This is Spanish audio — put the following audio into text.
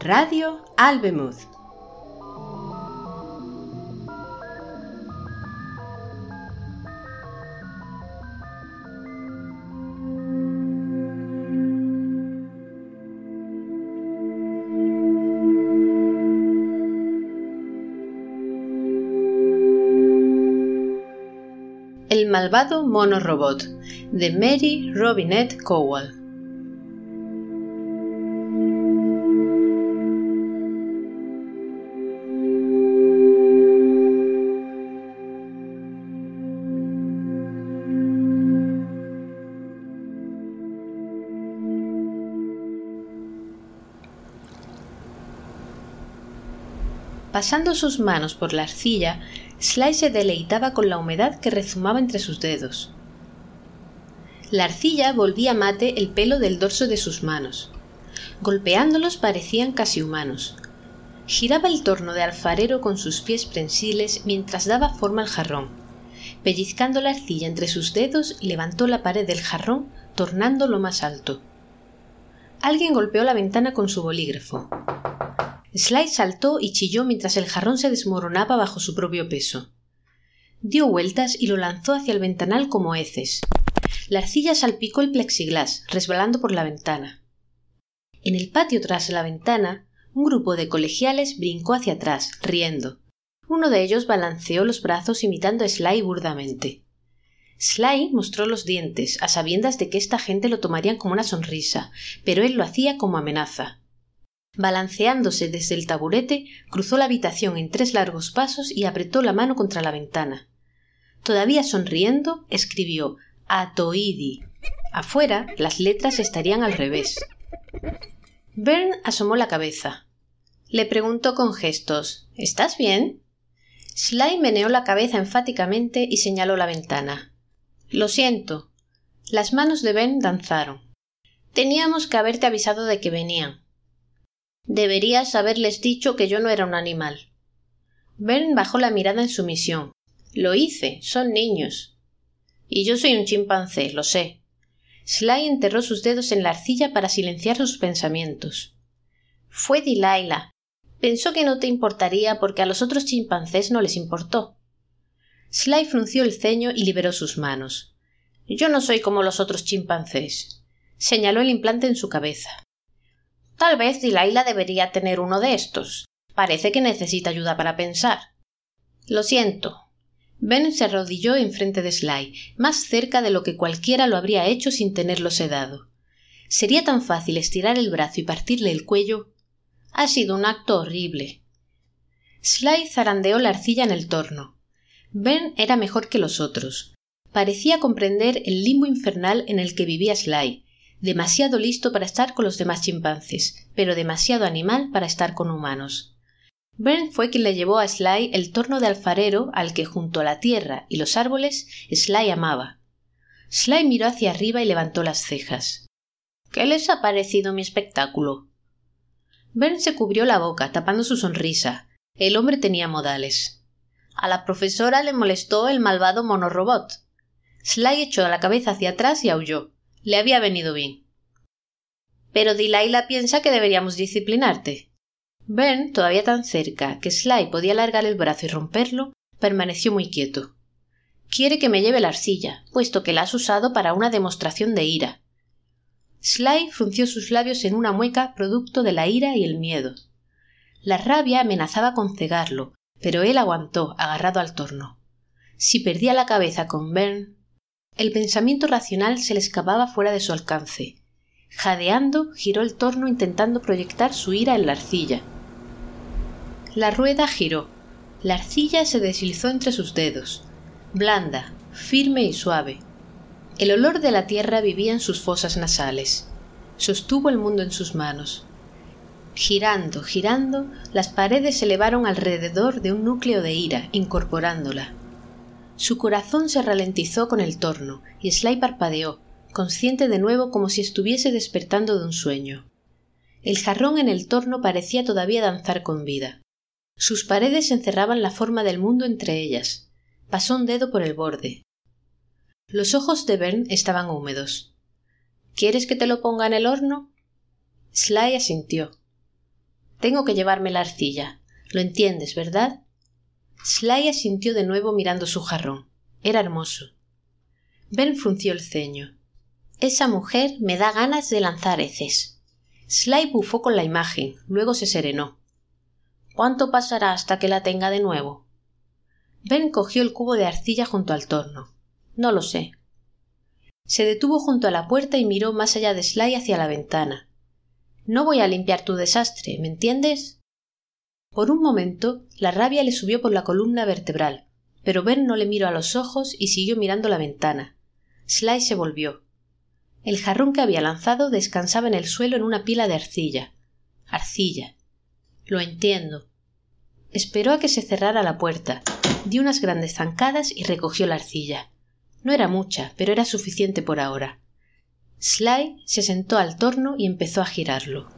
Radio Albemuth. El malvado mono robot de Mary Robinette Cowell. Pasando sus manos por la arcilla, Sly se deleitaba con la humedad que rezumaba entre sus dedos. La arcilla volvía mate el pelo del dorso de sus manos. Golpeándolos parecían casi humanos. Giraba el torno de alfarero con sus pies prensiles mientras daba forma al jarrón. Pellizcando la arcilla entre sus dedos, levantó la pared del jarrón, tornándolo más alto. Alguien golpeó la ventana con su bolígrafo. Sly saltó y chilló mientras el jarrón se desmoronaba bajo su propio peso. Dio vueltas y lo lanzó hacia el ventanal como heces. La arcilla salpicó el plexiglas, resbalando por la ventana. En el patio tras la ventana, un grupo de colegiales brincó hacia atrás, riendo. Uno de ellos balanceó los brazos imitando a Sly burdamente. Sly mostró los dientes, a sabiendas de que esta gente lo tomarían como una sonrisa, pero él lo hacía como amenaza. Balanceándose desde el taburete, cruzó la habitación en tres largos pasos y apretó la mano contra la ventana. Todavía sonriendo, escribió Atoidi. Afuera, las letras estarían al revés. Bern asomó la cabeza. Le preguntó con gestos ¿Estás bien? Sly meneó la cabeza enfáticamente y señaló la ventana. Lo siento. Las manos de Ben danzaron. Teníamos que haberte avisado de que venían. Deberías haberles dicho que yo no era un animal. Ben bajó la mirada en sumisión. Lo hice, son niños. Y yo soy un chimpancé, lo sé. Sly enterró sus dedos en la arcilla para silenciar sus pensamientos. Fue Delilah. Pensó que no te importaría porque a los otros chimpancés no les importó. Sly frunció el ceño y liberó sus manos. Yo no soy como los otros chimpancés. Señaló el implante en su cabeza. Tal vez Delilah debería tener uno de estos. Parece que necesita ayuda para pensar. Lo siento. Ben se arrodilló enfrente de Sly, más cerca de lo que cualquiera lo habría hecho sin tenerlo sedado. Sería tan fácil estirar el brazo y partirle el cuello. Ha sido un acto horrible. Sly zarandeó la arcilla en el torno. Ben era mejor que los otros. Parecía comprender el limbo infernal en el que vivía Sly, demasiado listo para estar con los demás chimpancés, pero demasiado animal para estar con humanos. Bern fue quien le llevó a Sly el torno de alfarero al que junto a la tierra y los árboles Sly amaba. Sly miró hacia arriba y levantó las cejas. ¿Qué les ha parecido mi espectáculo? Bern se cubrió la boca, tapando su sonrisa. El hombre tenía modales. A la profesora le molestó el malvado monorobot. Sly echó la cabeza hacia atrás y aulló. Le había venido bien. Pero Delilah piensa que deberíamos disciplinarte. Ben, todavía tan cerca que Sly podía alargar el brazo y romperlo, permaneció muy quieto. Quiere que me lleve la arcilla, puesto que la has usado para una demostración de ira. Sly frunció sus labios en una mueca producto de la ira y el miedo. La rabia amenazaba con cegarlo, pero él aguantó, agarrado al torno. Si perdía la cabeza con Ben, el pensamiento racional se le escapaba fuera de su alcance. Jadeando, giró el torno intentando proyectar su ira en la arcilla. La rueda giró. La arcilla se deslizó entre sus dedos, blanda, firme y suave. El olor de la tierra vivía en sus fosas nasales. Sostuvo el mundo en sus manos. Girando, girando, las paredes se elevaron alrededor de un núcleo de ira, incorporándola. Su corazón se ralentizó con el torno, y Sly parpadeó, consciente de nuevo como si estuviese despertando de un sueño. El jarrón en el torno parecía todavía danzar con vida. Sus paredes encerraban la forma del mundo entre ellas. Pasó un dedo por el borde. Los ojos de Ben estaban húmedos. ¿Quieres que te lo ponga en el horno? Sly asintió. Tengo que llevarme la arcilla. Lo entiendes, ¿verdad? Sly asintió de nuevo mirando su jarrón. Era hermoso. Ben frunció el ceño. Esa mujer me da ganas de lanzar heces. Sly bufó con la imagen, luego se serenó. ¿Cuánto pasará hasta que la tenga de nuevo? Ben cogió el cubo de arcilla junto al torno. No lo sé. Se detuvo junto a la puerta y miró más allá de Sly hacia la ventana. No voy a limpiar tu desastre, ¿me entiendes? Por un momento la rabia le subió por la columna vertebral, pero Ben no le miró a los ojos y siguió mirando la ventana. Sly se volvió. El jarrón que había lanzado descansaba en el suelo en una pila de arcilla. Arcilla. Lo entiendo. Esperó a que se cerrara la puerta, dio unas grandes zancadas y recogió la arcilla. No era mucha, pero era suficiente por ahora. Sly se sentó al torno y empezó a girarlo.